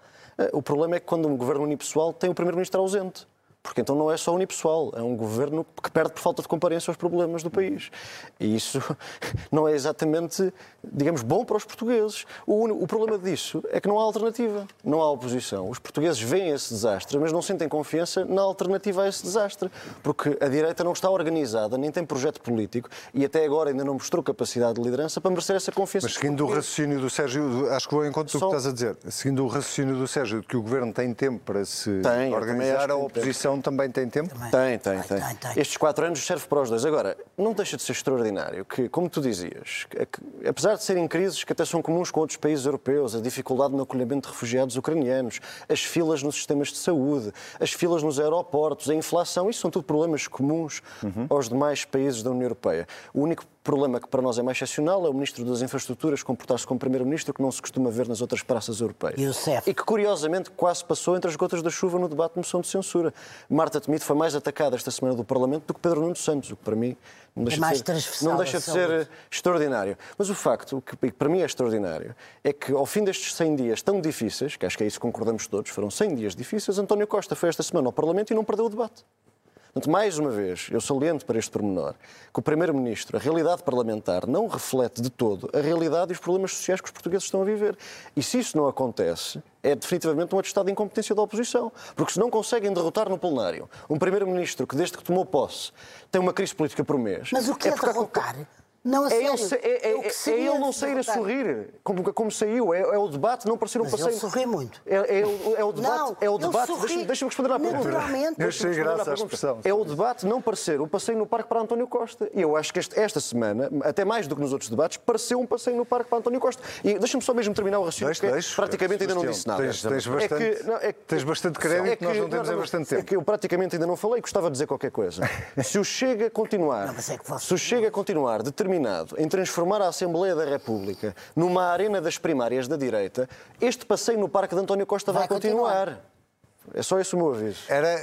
o problema é que quando um governo unipessoal tem o Primeiro-Ministro ausente. Porque então não é só unipessoal, é um governo que perde por falta de comparência aos problemas do país. E isso não é exatamente, digamos, bom para os portugueses. O, o problema disso é que não há alternativa, não há oposição. Os portugueses veem esse desastre, mas não sentem confiança na alternativa a esse desastre. Porque a direita não está organizada, nem tem projeto político e até agora ainda não mostrou capacidade de liderança para merecer essa confiança. Mas seguindo o raciocínio do Sérgio, acho que vou em conta do que estás a dizer. Seguindo o raciocínio do Sérgio, de que o governo tem tempo para se tem, organizar, a oposição também tem tempo? Tem, tem, tem, tem. Estes quatro anos serve para os dois. Agora, não deixa de ser extraordinário que, como tu dizias, que, apesar de serem crises que até são comuns com outros países europeus, a dificuldade no acolhimento de refugiados ucranianos, as filas nos sistemas de saúde, as filas nos aeroportos, a inflação, isso são tudo problemas comuns uhum. aos demais países da União Europeia. O único problema que para nós é mais excepcional é o Ministro das Infraestruturas comportar-se como Primeiro-Ministro que não se costuma ver nas outras praças europeias. E o CEF. E que, curiosamente, quase passou entre as gotas da chuva no debate de moção de censura. Marta Temido foi mais atacada esta semana do Parlamento do que Pedro Nuno Santos, o que para mim não deixa, é de, ser, não deixa de ser extraordinário. Mas o facto, que para mim é extraordinário, é que ao fim destes 100 dias tão difíceis, que acho que é isso que concordamos todos, foram 100 dias difíceis, António Costa foi esta semana ao Parlamento e não perdeu o debate. Portanto, mais uma vez, eu saliento para este pormenor que o Primeiro-Ministro, a realidade parlamentar, não reflete de todo a realidade e os problemas sociais que os portugueses estão a viver. E se isso não acontece, é definitivamente um atestado de incompetência da oposição. Porque se não conseguem derrotar no plenário um Primeiro-Ministro que, desde que tomou posse, tem uma crise política por mês. Mas o que é, é derrotar? Não, é, ele, é, é, é, é ele não sair a sorrir, como, como saiu. É, é, o debate não parecer um passeio. Ele sorri muito. É, é, o debate. Não, é o debate. Deixa-me deixa responder à pergunta. Naturalmente. Eu achei graça à expressão. É o debate não parecer um passeio no parque para António Costa. E eu acho que este, esta semana, até mais do que nos outros debates, pareceu um passeio no parque para António Costa. E deixa-me só mesmo terminar o raciocínio, porque deixe, praticamente ainda não disse nada. Tens, tens bastante, é que, não, é que, tens bastante crédito que nós não temos há bastante tempo. É que eu praticamente ainda não falei e gostava de dizer qualquer coisa. Se o Chega continuar, se o Chega continuar determinado em transformar a Assembleia da República numa arena das primárias da direita, este passeio no Parque de António Costa vai, vai continuar. continuar. É só esse o meu aviso. Era,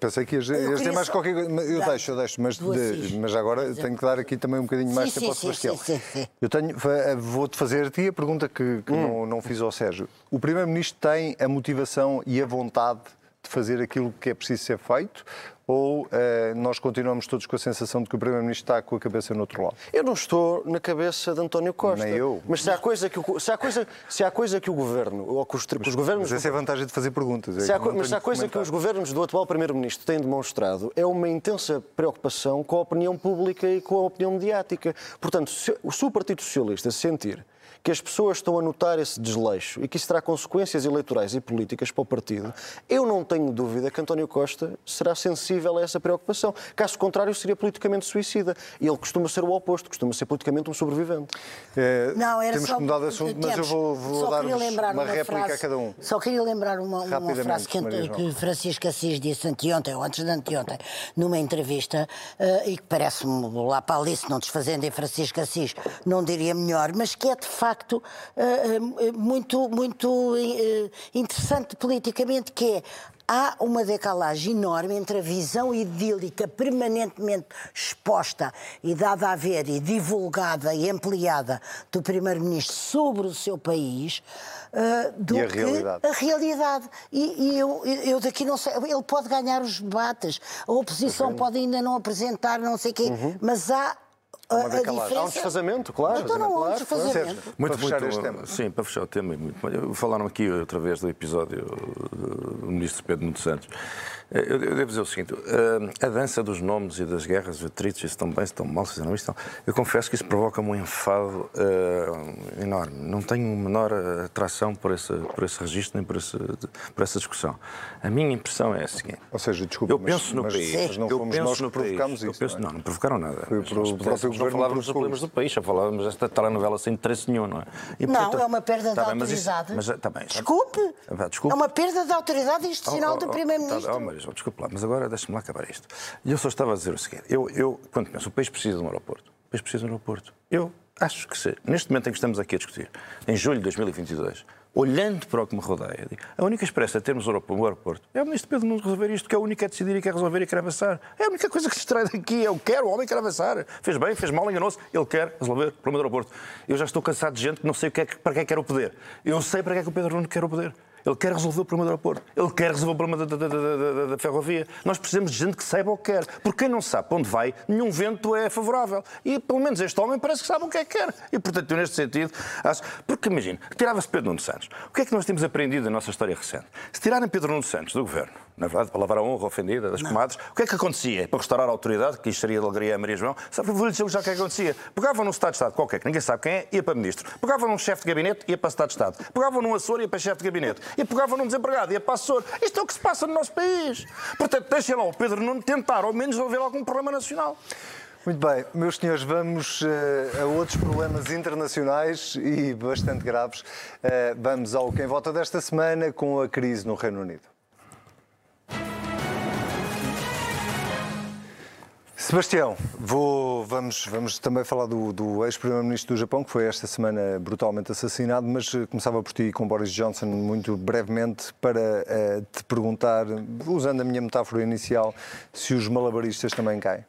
pensei que ias, ias dizer mais só... qualquer coisa. Eu Dá. deixo, eu deixo, mas, de, mas agora tenho que dar aqui também um bocadinho mais sim, tempo sim, ao Sebastião. Sim, sim, Eu tenho, vou-te fazer a ti a pergunta que, que hum. não, não fiz ao Sérgio. O Primeiro-Ministro tem a motivação e a vontade de fazer aquilo que é preciso ser feito ou uh, nós continuamos todos com a sensação de que o Primeiro-Ministro está com a cabeça no outro lado? Eu não estou na cabeça de António Costa. Nem eu. Mas se há coisa que o, se há coisa, se há coisa que o Governo, ou que os, mas, os governos... Mas essa é a vantagem de fazer perguntas. É se há, mas se há coisa que os governos do atual Primeiro-Ministro têm demonstrado é uma intensa preocupação com a opinião pública e com a opinião mediática. Portanto, se, se o Partido Socialista sentir que as pessoas estão a notar esse desleixo e que isso terá consequências eleitorais e políticas para o partido, eu não tenho dúvida que António Costa será sensível a essa preocupação. Caso contrário, seria politicamente suicida. E ele costuma ser o oposto, costuma ser politicamente um sobrevivente. É, não, era temos só, que mudar de assunto, mas eu vou, vou dar uma, uma réplica frase, a cada um. Só queria lembrar uma, uma frase que, que Francisco Assis disse anteontem, ou antes de anteontem, numa entrevista, uh, e que parece-me lá para Alice, não desfazendo em Francisco Assis, não diria melhor, mas que é de facto facto eh, eh, muito, muito eh, interessante politicamente, que é há uma decalagem enorme entre a visão idílica permanentemente exposta e dada a ver e divulgada e ampliada do Primeiro-Ministro sobre o seu país uh, do e a que realidade. a realidade. E, e eu, eu, daqui não sei, ele pode ganhar os debates, a oposição pode ainda não apresentar, não sei o quê, uhum. mas há a, a diferença... Há um desfazamento, claro. Então não há um desfazamento. Muito, para fechar muito, este tema. Sim, para fechar o tema. Muito, falaram aqui outra vez do episódio do ministro Pedro Mundo Santos. Eh, eu, devo dizer o seguinte: eh, a dança dos nomes e das guerras, os atritos, se estão bem, se estão mal, se não estão. Eu confesso que isso provoca-me um enfado uh, enorme. Não tenho menor atração por esse, por esse registro nem por, esse, por essa discussão. A minha impressão é a seguinte: Ou seja, desculpa, eu penso no mas, país. Mas não fomos nós que provocámos isso. Penso, não, é? não, não provocaram nada. Foi por, o próprio não falávamos dos problemas do país, já falávamos desta telenovela sem interesse nenhum, não é? E, não, portanto, é uma perda tá de bem, autoridade. Mas isso, mas, tá bem, desculpe. desculpe. É uma perda de autoridade institucional oh, oh, do Primeiro-Ministro. Oh, oh, desculpe lá, mas agora deixe-me lá acabar isto. E eu só estava a dizer o seguinte: eu, eu quando penso, o país precisa de um aeroporto. O país precisa de um aeroporto. Eu acho que se, neste momento em que estamos aqui a discutir, em julho de 2022, olhando para o que me rodeia, a única esperança de termos um aeroporto é o Ministro Pedro Nuno resolver isto, que é o único é decidir e quer resolver e quer avançar. É a única coisa que se extrai daqui. Eu quero, o homem quer avançar. Fez bem, fez mal, enganou-se. Ele quer resolver o problema do aeroporto. Eu já estou cansado de gente que não sei para que é que quer o poder. Eu sei para que é que o Pedro Nuno quer o poder. Ele quer resolver o problema do aeroporto. Ele quer resolver o problema da, da, da, da, ferrovia. Nós precisamos de gente que saiba o que quer. Porque quem não sabe para onde vai, nenhum vento é favorável. E pelo menos este homem parece que sabe o que é que quer. E portanto, eu, neste sentido, acho. Porque imagina, tirava-se Pedro Nuno Santos. O que é que nós temos aprendido na nossa história recente? Se tirarem Pedro Nuno Santos do governo, na verdade, para lavar a honra ofendida das não. comadres, o que é que acontecia? Para restaurar a autoridade, que isto seria de alegria a Maria João, sabe, vou-lhe dizer já o que é que acontecia. Pegavam num Estado de Estado qualquer, que ninguém sabe quem é, ia para ministro. Pegavam num chefe de gabinete, ia para Estado de Estado. Pegavam num Açor, ia para chefe de gabinete. E pegavam num desempregado, ia para Açor. Isto é o que se passa no nosso país. Portanto, deixem lá o Pedro Nuno tentar, ao menos, resolver algum problema nacional. Muito bem, meus senhores, vamos uh, a outros problemas internacionais e bastante graves. Uh, vamos ao Quem Vota desta semana com a crise no Reino Unido. Sebastião, vou, vamos, vamos também falar do, do ex-primeiro-ministro do Japão, que foi esta semana brutalmente assassinado, mas eh, começava por ti com Boris Johnson, muito brevemente, para uh, te perguntar, usando a minha metáfora inicial, se os malabaristas também caem.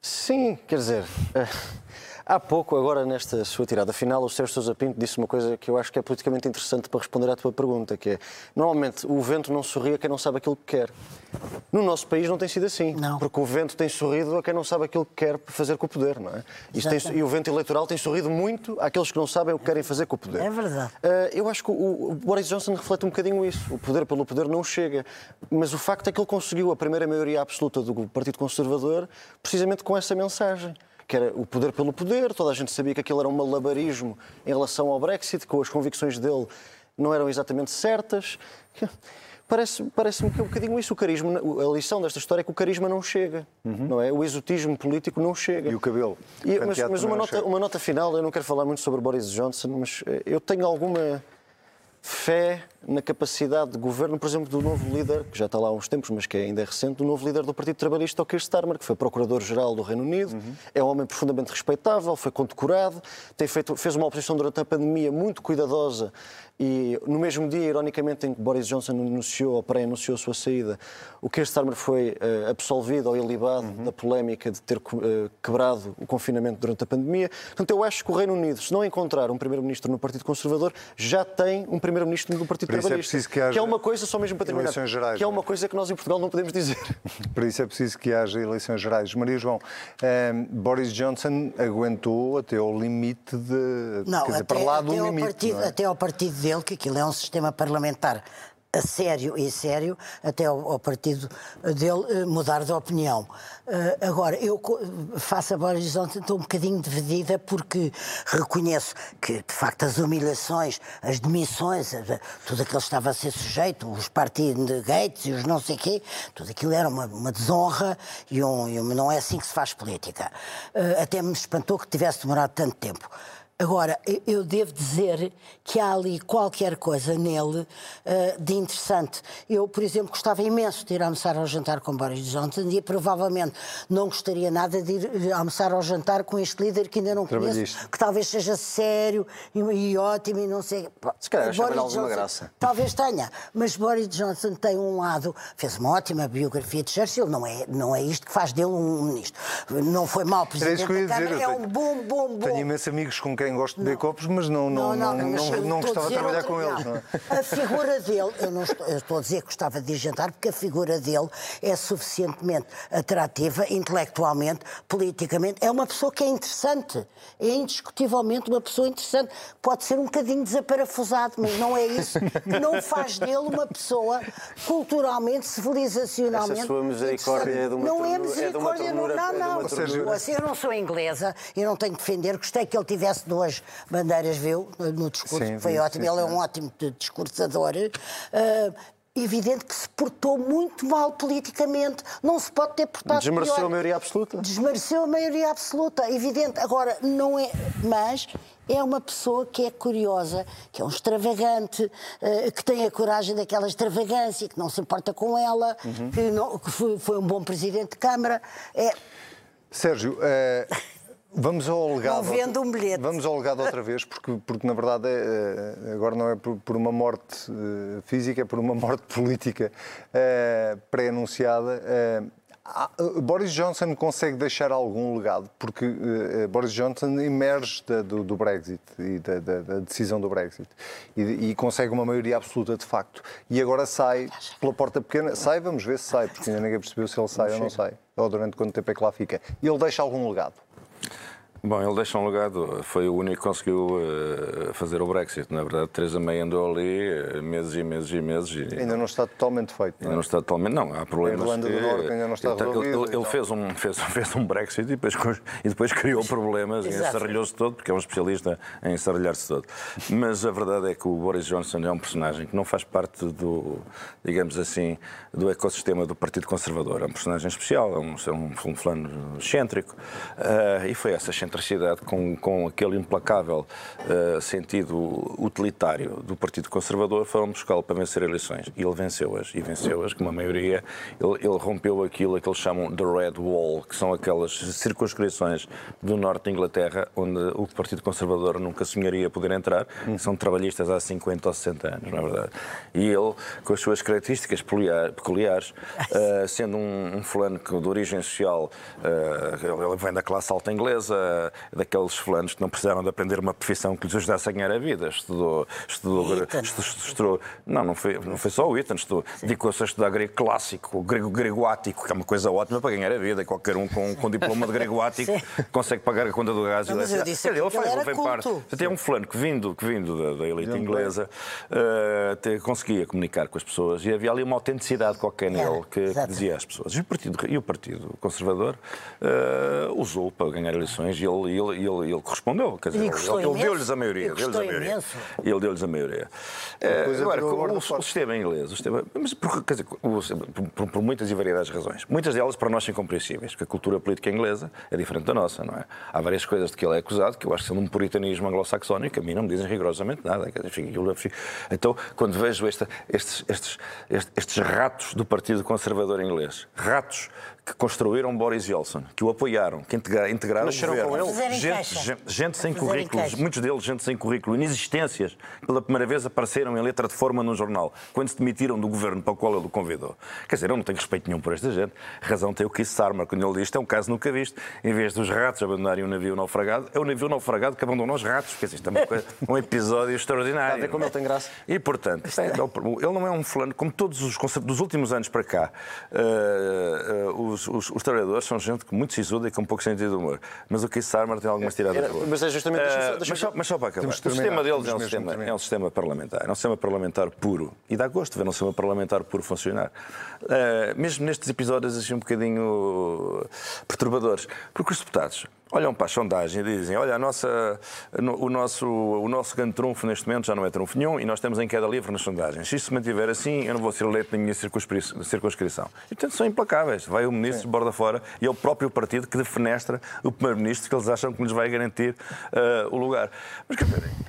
Sim, quer dizer. Uh Há pouco, agora nesta sua tirada final, o Sérgio Sousa Pinto disse uma coisa que eu acho que é politicamente interessante para responder à tua pergunta, que é, normalmente o vento não sorri a quem não sabe aquilo que quer. No nosso país não tem sido assim, não. porque o vento tem sorrido a quem não sabe aquilo que quer fazer com o poder, não é? Tem, e o vento eleitoral tem sorrido muito àqueles que não sabem o que querem fazer com o poder. É verdade. Uh, eu acho que o, o, Boris Johnson reflete um bocadinho isso. O poder pelo poder não chega. Mas o facto é que ele conseguiu a primeira maioria absoluta do Partido Conservador precisamente com essa mensagem que era o poder pelo poder, toda a gente sabia que aquilo era um malabarismo em relação ao Brexit, que as convicções dele não eram exatamente certas. Parece-me parece que é um bocadinho isso. O carisma, a lição desta história é que o carisma não chega, uhum. não é? O exotismo político não chega. E o cabelo. E, mas, mas uma, nota, uma nota final, eu não quero falar muito sobre Boris Johnson, mas eh, eu tenho alguma fé na capacidade de governo, por exemplo, do novo líder, que já está lá há uns tempos, mas que ainda é recente, do novo líder do Partido Trabalhista, o Keir Starmer, que foi Procurador-Geral do Reino Unido, uhum. é um homem profundamente respeitável, foi condecorado, tem feito, fez uma oposição durante a pandemia muito cuidadosa e no mesmo dia, ironicamente, em que Boris Johnson anunciou ou pré-anunciou a sua saída, o Keir Starmer foi uh, absolvido ou ilibado uhum. da polémica de ter uh, quebrado o confinamento durante a pandemia. Portanto, eu acho que o Reino Unido, se não encontrar um primeiro-ministro no Partido Conservador, já tem um primeiro-ministro no Partido Por Trabalhista. É que, haja que é uma coisa, só mesmo para terminar, gerais, que é uma é? coisa que nós em Portugal não podemos dizer. Por isso é preciso que haja eleições gerais. Maria João, eh, Boris Johnson aguentou até ao limite de... Não, quer dizer, para lá do limite. Partido, é? Até ao partido que aquilo é um sistema parlamentar a sério e sério até ao, ao partido dele eh, mudar de opinião. Uh, agora, eu faço a Boris Johnson estou um bocadinho dividida porque reconheço que, de facto, as humilhações, as demissões, tudo aquilo estava a ser sujeito, os partidos de Gates e os não sei quê, tudo aquilo era uma, uma desonra e, um, e um, não é assim que se faz política. Uh, até me espantou que tivesse demorado tanto tempo. Agora, eu devo dizer que há ali qualquer coisa nele uh, de interessante. Eu, por exemplo, gostava imenso de ir almoçar ao jantar com Boris Johnson e provavelmente não gostaria nada de ir almoçar ao jantar com este líder que ainda não conheço, que talvez seja sério e, e ótimo e não sei. Se calhar Boris alguma Johnson, graça. Talvez tenha, mas Boris Johnson tem um lado, fez uma ótima biografia de Churchill, não é, não é isto que faz dele um ministro. Não foi mau presidente Câmara, é um bom, bom, bom. Tenho imensos amigos com quem quem gosta de beber copos, mas não, não, não, não, não, não gostava de trabalhar com eles. Não. É? A figura dele, eu não estou, eu estou a dizer que gostava de ir jantar, porque a figura dele é suficientemente atrativa, intelectualmente, politicamente. É uma pessoa que é interessante. É indiscutivelmente uma pessoa interessante. Pode ser um bocadinho desaparafusado, mas não é isso que não faz dele uma pessoa culturalmente, civilizacionalmente. Essa sua misericórdia é de uma Não é misericórdia, é não, não, não. Ou seja, eu não sou inglesa e não tenho que defender. Gostei que ele tivesse duas bandeiras, viu, no discurso, sim, foi ótimo. Sim, Ele é um ótimo discursador. Uh, evidente que se portou muito mal politicamente. Não se pode ter portado Desmereceu pior. a maioria absoluta? Desmereceu a maioria absoluta, evidente. Agora, não é... Mas é uma pessoa que é curiosa, que é um extravagante, uh, que tem a coragem daquela extravagância, que não se importa com ela, uhum. que, não, que foi, um bom presidente de Câmara. É... Sérgio... Uh... Vamos ao legado. Vendo um bilhete. Vamos ao legado outra vez, porque, porque na verdade é, é agora não é por, por, uma morte eh, física, é por uma morte política é, pré-anunciada. É, Boris Johnson consegue deixar algum legado, porque uh, Boris Johnson emerge da, do, do, Brexit e da, da, da, decisão do Brexit e, e, consegue uma maioria absoluta de facto. E agora sai pela porta pequena, sai, vamos ver se sai, porque ainda ninguém percebeu se ele sai ou não sai, ou durante quanto tempo é que lá fica. E ele deixa algum legado. Bom, ele deixa um legado. Foi o único que conseguiu uh, fazer o Brexit. Na verdade, Teresa May andou ali uh, meses e meses e meses. E... Ainda não está totalmente feito. Ainda não, é? não está totalmente. Não, há problemas. A Irlanda do Norte ainda não está ele, resolvido. Ele, ele fez, um, fez, fez um Brexit e depois, e depois criou problemas e ensarrilhou-se todo, porque é um especialista em ensarrilhar-se todo. Mas a verdade é que o Boris Johnson é um personagem que não faz parte do, digamos assim, do ecossistema do Partido Conservador. É um personagem especial, é um, é um, um fulano excêntrico. Uh, e foi essa excentricidade com com, aquele implacável uh, sentido utilitário do Partido Conservador, foram buscá-lo para vencer eleições. E ele venceu-as, e venceu-as com uma maioria. Ele, ele, rompeu aquilo que eles chamam de Red Wall, que são aquelas circunscrições do norte da Inglaterra, onde o Partido Conservador nunca sonharia poder entrar, são trabalhistas há 50 ou 60 anos, na é verdade. E ele, com as suas características peculiares, uh, sendo um, um fulano de origem social, uh, ele vem da classe alta inglesa, daqueles fulanos que não precisaram de aprender uma profissão que lhes ajudasse a ganhar a vida. Estudou, estudou, estudou, não, não foi, não foi só o Eton, dedicou-se a estudar grego clássico, grego gregoático, que é uma coisa ótima para ganhar a vida. Qualquer um com, com diploma de gregoático consegue pagar a conta do gás. Não, mas eu disse ele faz, ele vem parte. Tem um fulano que vindo, que vindo da, da elite inglesa uh, te, conseguia comunicar com as pessoas e havia ali uma autenticidade qualquer nele que, que dizia às pessoas. E o Partido, e o partido Conservador uh, usou para ganhar eleições e ele, ele, ele, ele correspondeu. Quer dizer, ele, ele deu-lhes a maioria. Deu-lhes a maioria. Ele deu-lhes a maioria. É, agora, o, o, sistema inglês, o sistema, mas por, quer dizer, por, por, muitas e variedades razões. Muitas delas para nós são incompreensíveis, porque a cultura política inglesa é diferente da nossa, não é? Há várias coisas de que ele é acusado que eu acho que são um puritanismo anglo-saxónico, a mim não me dizem rigorosamente nada. Quer dizer, então, quando vejo esta, estes, estes, estes, estes ratos do Partido Conservador Inglês, ratos que construíram Boris Johnson, que o apoiaram, que integraram o governo. Gente, gente, gente, sem currículos, muitos deles gente sem currículo, inexistências, pela primeira vez apareceram em letra de forma num jornal, quando se demitiram do governo para o qual ele o convidou. Quer dizer, eu não tenho respeito nenhum por esta gente. razão tem o Keith Sarmer, quando ele diz isto é um caso nunca visto. Em vez dos ratos abandonarem um navio naufragado, é o navio naufragado que abandonou os ratos. Quer dizer, isto é uma coisa, um episódio extraordinário. Está a ver como ele tem graça. E, portanto, é, ele não é um fulano, como todos os dos últimos anos para cá, uh, uh, os, os, os, trabalhadores são gente muito sisuda e com pouco sentido de humor. Mas o Keith Sarmer tem algumas tiradas Era, Mas é justamente... Uh, deixa, deixa, mas, só, mas, só, para acabar. O sistema deles é um sistema, é um sistema parlamentar. É um sistema parlamentar puro. E dá gosto ver um sistema parlamentar puro funcionar. Uh, mesmo nestes episódios assim um bocadinho perturbadores. Porque os deputados olham para a sondagem e dizem: olha, a nossa, o, nosso, o nosso grande trunfo neste momento já não é trunfo nenhum e nós estamos em queda livre nas sondagens. Se isto se mantiver assim, eu não vou ser eleito na minha circunscrição. E, portanto, são implacáveis. Vai o ministro de borda fora e é o próprio partido que defenestra o primeiro-ministro que eles acham que lhes vai garantir uh, o lugar. Mas,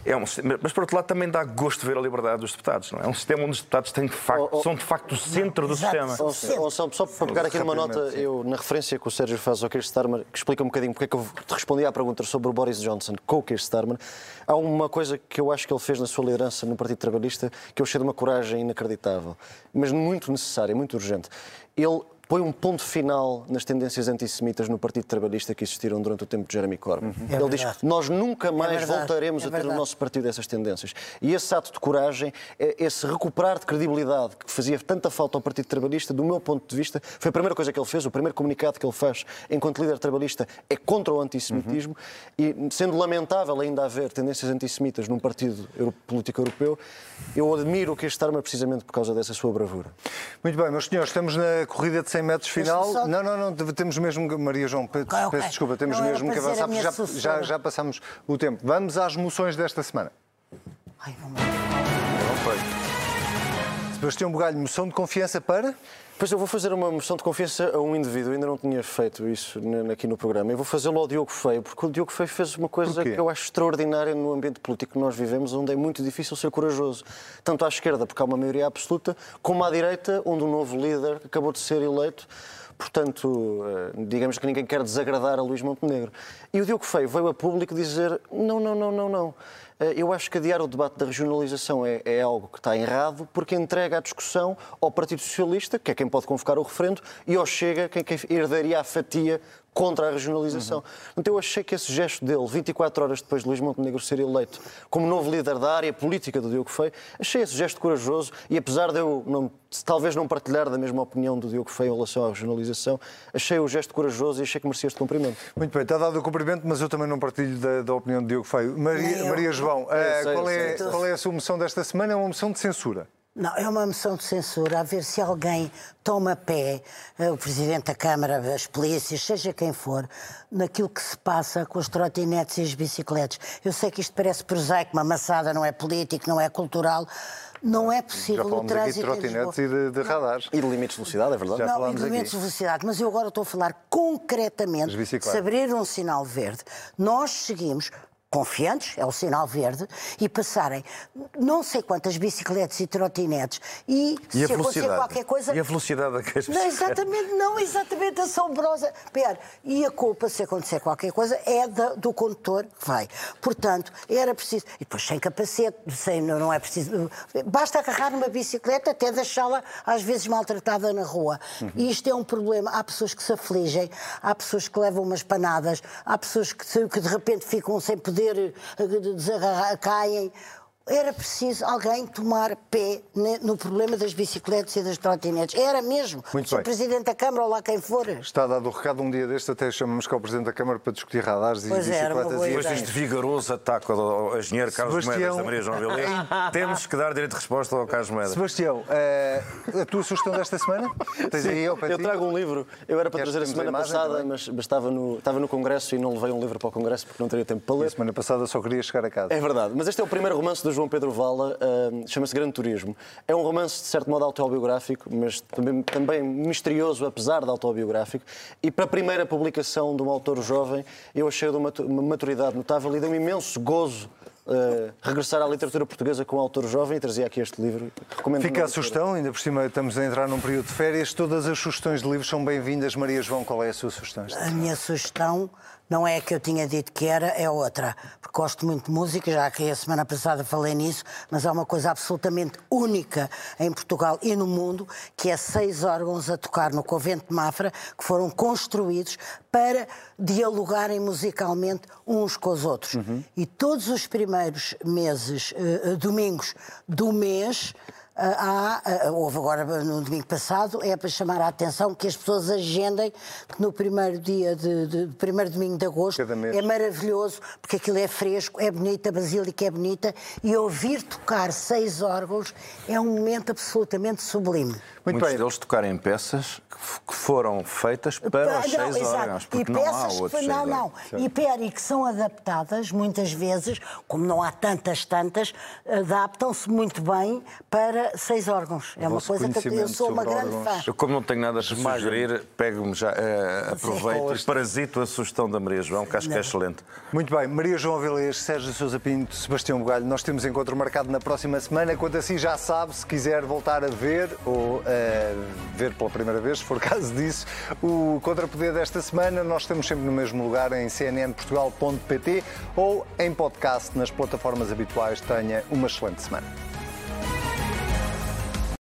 é um, mas, por outro lado, também dá gosto de ver a liberdade dos deputados. Não é? é um sistema onde os deputados têm de facto, oh, oh, são de facto o centro do sistema. Oh, oh, só, só para pegar aqui numa nota, eu, na referência que o Sérgio faz ao Keir Starmer, que explica um bocadinho porque é que eu respondi à pergunta sobre o Boris Johnson com o Keir Starmer, há uma coisa que eu acho que ele fez na sua liderança no Partido Trabalhista que eu achei de uma coragem inacreditável, mas muito necessária, muito urgente. Ele põe um ponto final nas tendências antissemitas no Partido Trabalhista que existiram durante o tempo de Jeremy Corbyn. Uhum. É Ele diz que nós nunca é mais é voltaremos é a ter no nosso partido essas tendências. E esse ato de coragem, é esse recuperar de credibilidade que fazia tanta falta ao Partido Trabalhista, do meu ponto de vista, foi a primeira coisa que ele fez, o primeiro comunicado que ele faz enquanto líder trabalhista é contra o antissemitismo uhum. e sendo lamentável ainda haver tendências antissemitas num partido político europeu, eu admiro que este arma precisamente por causa dessa sua bravura. Muito bem, meus senhores, estamos na corrida de 100 metros final. Só... Não, não, não, temos mesmo, Maria João, peço, okay, okay. desculpa, temos não, mesmo que avançar, porque já, já, já, passamos o tempo. Vamos às moções desta semana. Ai, não, não, Sebastião Bugalho, moção de confiança para? Pois eu vou fazer uma moção de confiança a um indivíduo, ainda não tinha feito isso aqui no programa. Eu vou fazê-lo ao Diogo Feio, porque o Diogo Feio fez uma coisa que eu acho extraordinária no ambiente político que nós vivemos, onde é muito difícil ser corajoso. Tanto à esquerda, porque há uma maioria absoluta, como à direita, onde um novo líder acabou de ser eleito. Portanto, eh, digamos que ninguém quer desagradar a Luís Montenegro. E o Diogo Feio veio a público dizer: não, não, não, não, não. Eh, Eu acho que adiar o debate da regionalização é, é algo que está errado, porque entrega a discussão ao Partido Socialista, que é quem pode convocar o referendo, e ao Chega, quem, quem herdaria a fatia contra a regionalização. Então eu achei que esse gesto dele, 24 horas depois de Luís Montenegro ser eleito como novo líder da área política do Diogo Feio, achei esse gesto corajoso e apesar de eu não, talvez não partilhar da mesma opinião do Diogo Feio em relação à regionalização, achei o gesto corajoso e achei que merecia este cumprimento. Muito bem, está dado o cumprimento, mas eu também não partilho da, da opinião de Diogo Feio. Maria. Maria João, eh, sei, qual, é, qual é a sua moção desta semana? É uma moção de censura. Não, é uma moção de censura a ver se alguém toma pé, eh, o Presidente da Câmara, as polícias, seja quem for, naquilo que se passa com as trotinetes e as bicicletas. Eu sei que isto parece prosaico, uma maçada, não é político, não é cultural. Não é Já possível o falamos aqui de trânsito trotinetes e de, de radares. E de limites de velocidade, é verdade? Já não, e de limites aqui. de velocidade, mas eu agora estou a falar concretamente se abrir um sinal verde, nós seguimos confiantes, é o sinal verde, e passarem não sei quantas bicicletas e trotinetes e, E se acontecer qualquer coisa... E a velocidade a que as Não, exatamente, não, exatamente assombrosa. Pera, e a culpa, se acontecer qualquer coisa, é da- do condutor que vai. Portanto, era preciso. E depois sem capacete, sem, não não é preciso. Basta agarrar uma bicicleta até deixá-la, às vezes, maltratada na rua. E isto é um problema. Há pessoas que se afligem, há pessoas que levam umas panadas, há pessoas que, que de repente ficam sem poder eh, desagarrar, caem. Era preciso alguém tomar pé no problema das bicicletas e das trotinetes. Era mesmo. Muito o Sr. Presidente da Câmara ou lá quem for. Está dado o recado um dia deste, até chamamos cá o Presidente da Câmara para discutir radares e Pois era bicicletas boa e Depois deste vigoroso ataque ao engenheiro Carlos Sebastião- Moedas da Maria João Vilés, temos que dar direito de resposta ao Carlos Moedas. Sebastião, eh, a tua sugestão desta semana? De Eu ti? trago um livro. Eu era para Queres trazer a temos a semana imagem passada, também? mas, mas estava, no, estava no Congresso e não levei um livro para o Congresso porque não teria tempo para A ler. semana passada só queria chegar a casa. É verdade, mas este é o primeiro romance do João Pedro Vala, ah, chama-se Grande Turismo. É um romance, de certo modo, autobiográfico, mas também, também misterioso, apesar de autobiográfico. E para a primeira publicação de um autor jovem, eu achei de uma matu- uma maturidade notável e de um imenso gozo ah, regressar à literatura portuguesa com um autor jovem e trazia aqui este livro. Recomendo Fica a sugestão, ainda por cima estamos a entrar num período de férias. Todas as sugestões de livros são bem-vindas. Maria João, qual é a sua sugestão? A minha sugestão não é a que eu tinha dito que era, é outra. Porque gosto muito de música, já que a semana passada falei nisso, mas há uma coisa absolutamente única em Portugal e no mundo, que é seis órgãos a tocar no Convento de Mafra, que foram construídos para dialogarem musicalmente uns com os outros. E todos os primeiros meses, eh, eh, domingos do mês, há, ah, houve agora no domingo passado, é para chamar a atenção que as pessoas agendem que no primeiro dia de, de- primeiro domingo de agosto Cada mês. é maravilhoso, porque aquilo é fresco, é bonito, a Basílica é bonita e ouvir tocar seis órgãos é um momento absolutamente sublime. Muito Muitos bem. deles tocarem peças que foram feitas para os Ah, seis exato. órgãos, porque e não há peças que- outros não, seis não. E pera, e que são adaptadas muitas vezes, como não há tantas tantas, adaptam-se muito bem para seis órgãos. É uma coisa que eu sou uma grande órgãos. fã. Eu, como não tenho nada a sugerir, pego-me já, eh, aproveito e parasito a sugestão da Maria João, que acho que é excelente. Muito bem, Maria João Vilés, Sérgio Sousa Pinto, Sebastião Bugalho, nós temos encontro marcado na próxima semana. Quanto assim já sabe, se quiser voltar a ver ou eh, ver pela primeira vez, se for caso disso, o Contrapoder desta semana, nós estamos sempre no mesmo lugar em cnnportugal.pt ou em podcast nas plataformas habituais. Tenha uma excelente semana.